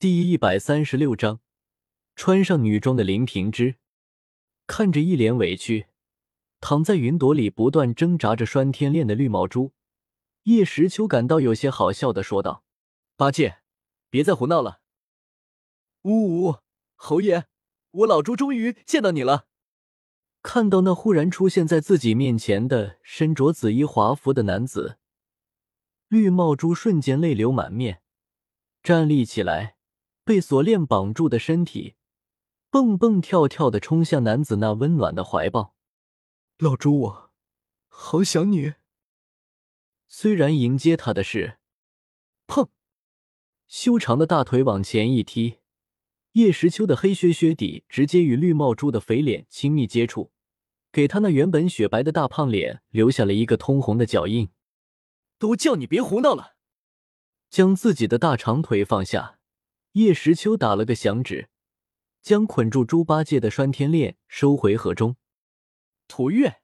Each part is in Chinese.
第一百三十六章，穿上女装的林平之看着一脸委屈躺在云朵里不断挣扎着拴天链的绿帽珠，叶时秋感到有些好笑的说道：“八戒，别再胡闹了。”呜呜，侯爷，我老朱终于见到你了。看到那忽然出现在自己面前的身着紫衣华服的男子，绿帽珠瞬间泪流满面，站立起来，被锁链绑住的身体蹦蹦跳跳的冲向男子那温暖的怀抱。老朱，我好想你。虽然迎接他的是，砰，修长的大腿往前一踢。叶时秋的黑靴靴底直接与绿帽猪的肥脸亲密接触，给他那原本雪白的大胖脸留下了一个通红的脚印。都叫你别胡闹了！将自己的大长腿放下，叶时秋打了个响指，将捆住猪八戒的拴天链收回盒中。涂月，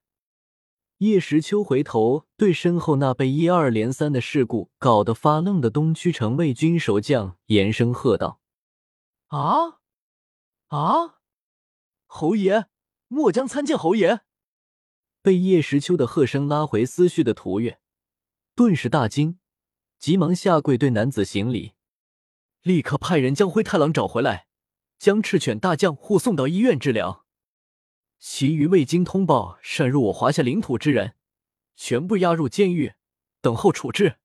叶时秋回头对身后那被一二连三的事故搞得发愣的东区城卫军守将严声喝道。啊啊！侯爷，末将参见侯爷。被叶时秋的喝声拉回思绪的涂月，顿时大惊，急忙下跪对男子行礼，立刻派人将灰太狼找回来，将赤犬大将护送到医院治疗。其余未经通报擅入我华夏领土之人，全部押入监狱，等候处置。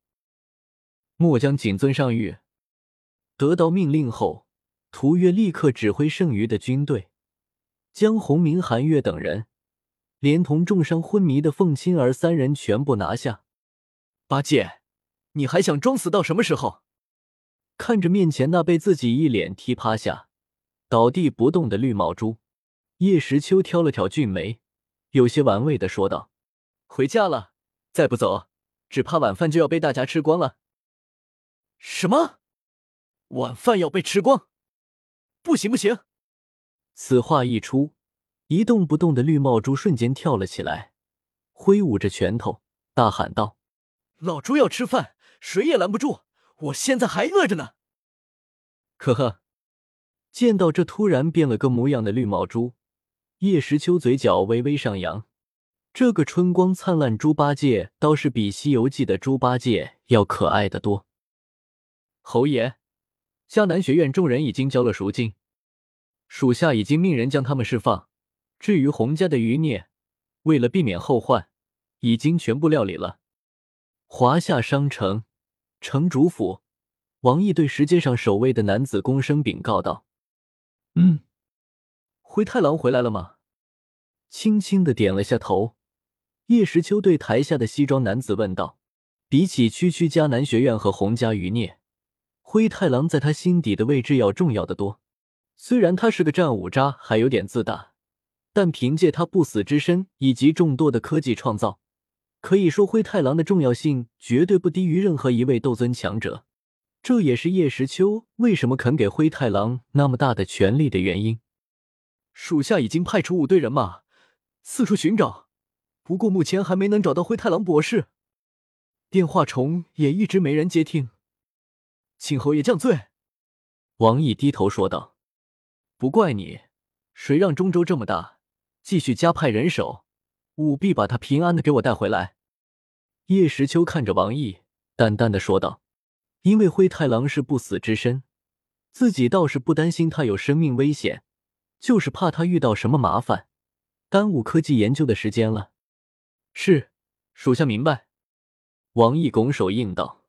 末将谨遵上谕。得到命令后。涂月立刻指挥剩余的军队，将洪明、韩月等人，连同重伤昏迷的凤青儿三人全部拿下。八戒，你还想装死到什么时候？看着面前那被自己一脸踢趴下、倒地不动的绿帽猪，叶时秋挑了挑俊眉，有些玩味的说道：“回家了，再不走，只怕晚饭就要被大家吃光了。”什么？晚饭要被吃光？不行不行！此话一出，一动不动的绿帽猪瞬间跳了起来，挥舞着拳头，大喊道：“老猪要吃饭，谁也拦不住！我现在还饿着呢！”呵呵，见到这突然变了个模样的绿毛猪，叶时秋嘴角微微上扬。这个春光灿烂猪八戒倒是比《西游记》的猪八戒要可爱的多。侯爷。迦南学院众人已经交了赎金，属下已经命人将他们释放。至于洪家的余孽，为了避免后患，已经全部料理了。华夏商城城主府，王毅对石阶上守卫的男子躬身禀告道：“嗯，灰太狼回来了吗？”轻轻的点了下头。叶时秋对台下的西装男子问道：“比起区区迦南学院和洪家余孽。”灰太狼在他心底的位置要重要的多。虽然他是个战五渣，还有点自大，但凭借他不死之身以及众多的科技创造，可以说灰太狼的重要性绝对不低于任何一位斗尊强者。这也是叶时秋为什么肯给灰太狼那么大的权力的原因。属下已经派出五队人马四处寻找，不过目前还没能找到灰太狼博士，电话虫也一直没人接听。请侯爷降罪。”王毅低头说道，“不怪你，谁让中州这么大，继续加派人手，务必把他平安的给我带回来。”叶时秋看着王毅，淡淡的说道：“因为灰太狼是不死之身，自己倒是不担心他有生命危险，就是怕他遇到什么麻烦，耽误科技研究的时间了。”是，属下明白。”王毅拱手应道。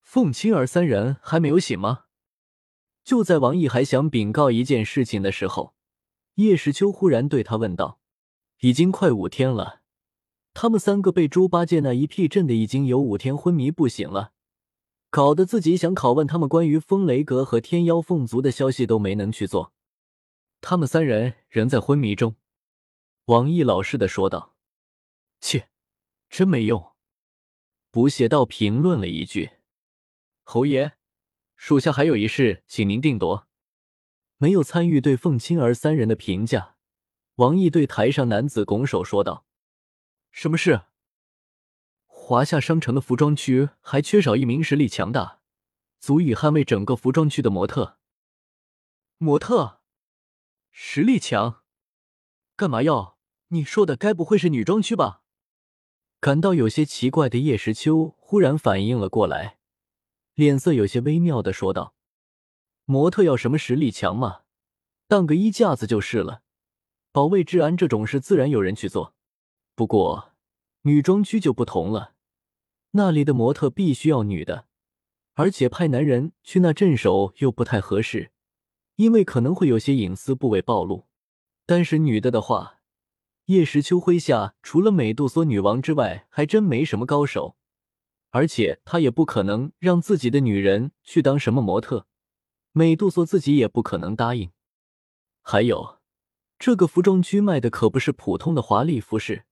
凤青儿三人还没有醒吗？就在王毅还想禀告一件事情的时候，叶时秋忽然对他问道：“已经快五天了，他们三个被猪八戒那一屁震的，已经有五天昏迷不醒了，搞得自己想拷问他们关于风雷阁和天妖凤族的消息都没能去做。他们三人仍在昏迷中。”王毅老实的说道。“切，真没用。”不屑道评论了一句。侯爷，属下还有一事，请您定夺。没有参与对凤青儿三人的评价，王毅对台上男子拱手说道：“什么事？华夏商城的服装区还缺少一名实力强大、足以捍卫整个服装区的模特。模特实力强，干嘛要？你说的该不会是女装区吧？感到有些奇怪的叶时秋忽然反应了过来，脸色有些微妙的说道：“模特要什么实力强嘛？当个衣架子就是了。保卫治安这种事，自然有人去做。不过女装区就不同了，那里的模特必须要女的，而且派男人去那镇守又不太合适。”因为可能会有些隐私部位暴露，但是女的的话，叶时秋麾下除了美杜莎女王之外，还真没什么高手，而且他也不可能让自己的女人去当什么模特，美杜莎自己也不可能答应。还有，这个服装区卖的可不是普通的华丽服饰，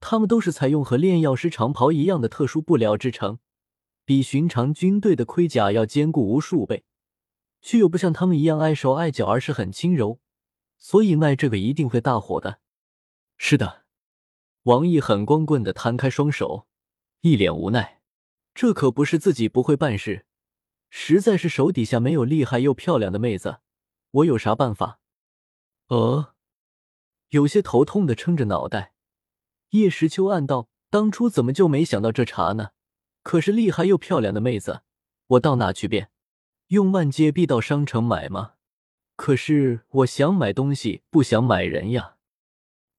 他们都是采用和炼药师长袍一样的特殊布料制成，比寻常军队的盔甲要坚固无数倍。却又不像他们一样碍手碍脚，而是很轻柔，所以卖这个一定会大火的。是的，王毅很光棍的摊开双手，一脸无奈。这可不是自己不会办事，实在是手底下没有厉害又漂亮的妹子，我有啥办法？呃，有些头痛的撑着脑袋，叶时秋暗道：当初怎么就没想到这茬呢？可是厉害又漂亮的妹子，我到哪去变？用万界币到商城买吗？可是我想买东西，不想买人呀。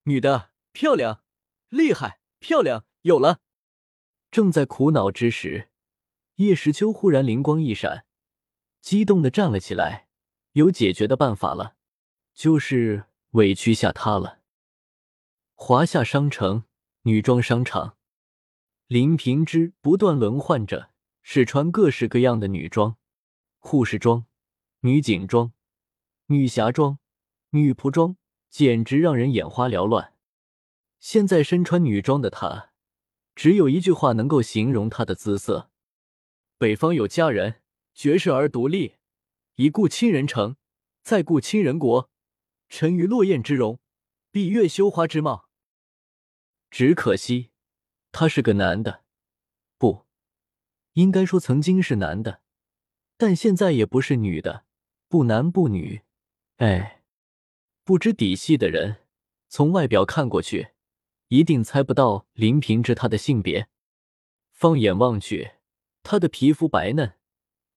女的漂亮，厉害，漂亮，有了。正在苦恼之时，叶时秋忽然灵光一闪，激动的站了起来。有解决的办法了，就是委屈下他了。华夏商城女装商场，林平之不断轮换着试穿各式各样的女装。护士装、女警装、女侠装、女仆装，简直让人眼花缭乱。现在身穿女装的她，只有一句话能够形容她的姿色：北方有佳人，绝世而独立。一顾倾人城，再顾倾人国。沉鱼落雁之容，闭月羞花之貌。只可惜，他是个男的，不应该说曾经是男的。但现在也不是女的，不男不女，哎，不知底细的人从外表看过去，一定猜不到林平之他的性别。放眼望去，他的皮肤白嫩，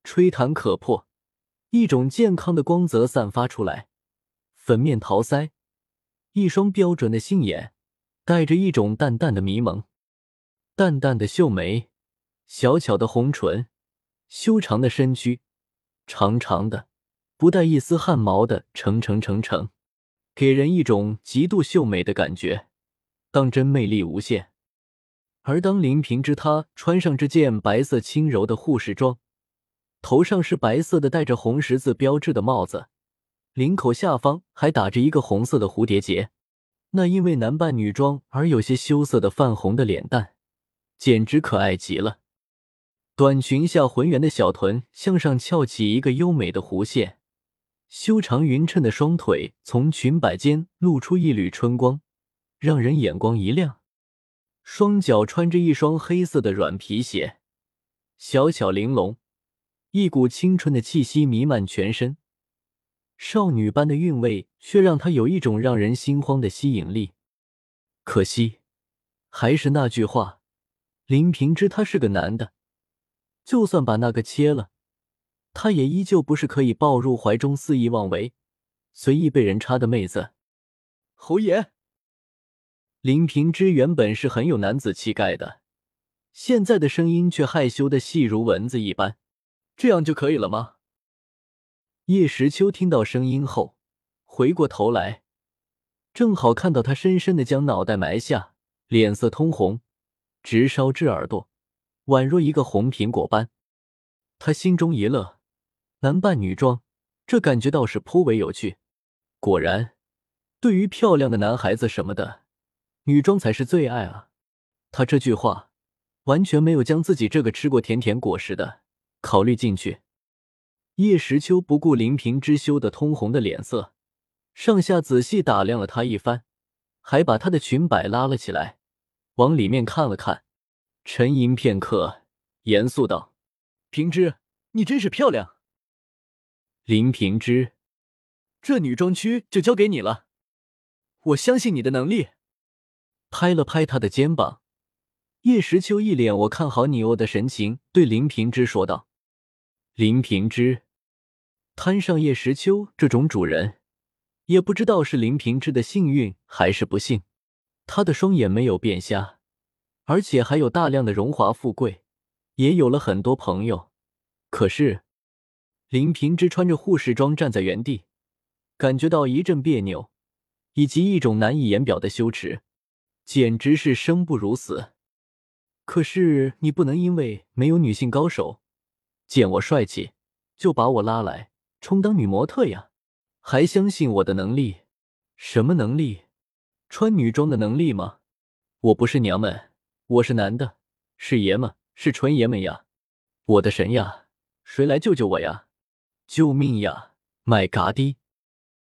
吹弹可破，一种健康的光泽散发出来。粉面桃腮，一双标准的杏眼，带着一种淡淡的迷蒙，淡淡的秀眉，小巧的红唇。修长的身躯，长长的，不带一丝汗毛的成成成成，给人一种极度秀美的感觉，当真魅力无限。而当林平之他穿上这件白色轻柔的护士装，头上是白色的带着红十字标志的帽子，领口下方还打着一个红色的蝴蝶结，那因为男扮女装而有些羞涩的泛红的脸蛋，简直可爱极了。短裙下浑圆的小臀向上翘起一个优美的弧线，修长匀称的双腿从裙摆间露出一缕春光，让人眼光一亮。双脚穿着一双黑色的软皮鞋，小巧玲珑，一股青春的气息弥漫全身，少女般的韵味却让她有一种让人心慌的吸引力。可惜，还是那句话，林平之他是个男的。就算把那个切了，他也依旧不是可以抱入怀中肆意妄为、随意被人插的妹子。侯爷，林平之原本是很有男子气概的，现在的声音却害羞的细如蚊子一般。这样就可以了吗？叶时秋听到声音后，回过头来，正好看到他深深的将脑袋埋下，脸色通红，直烧至耳朵。宛若一个红苹果般，他心中一乐，男扮女装，这感觉倒是颇为有趣。果然，对于漂亮的男孩子什么的，女装才是最爱啊！他这句话完全没有将自己这个吃过甜甜果实的考虑进去。叶时秋不顾林平之羞得通红的脸色，上下仔细打量了他一番，还把他的裙摆拉了起来，往里面看了看。沉吟片刻，严肃道：“平之，你真是漂亮。林平之，这女装区就交给你了，我相信你的能力。拍了拍他的肩膀，叶时秋一脸我看好你哦的神情，对林平之说道：“林平之，摊上叶时秋这种主人，也不知道是林平之的幸运还是不幸。他的双眼没有变瞎，而且还有大量的荣华富贵，也有了很多朋友。可是。”林平之穿着护士装站在原地，感觉到一阵别扭，以及一种难以言表的羞耻，简直是生不如死。可是你不能因为没有女性高手见我帅气，就把我拉来充当女模特呀？还相信我的能力？什么能力？穿女装的能力吗？我不是娘们，我是男的，是爷们，是纯爷们呀！我的神呀，谁来救救我呀？救命呀！卖嘎的！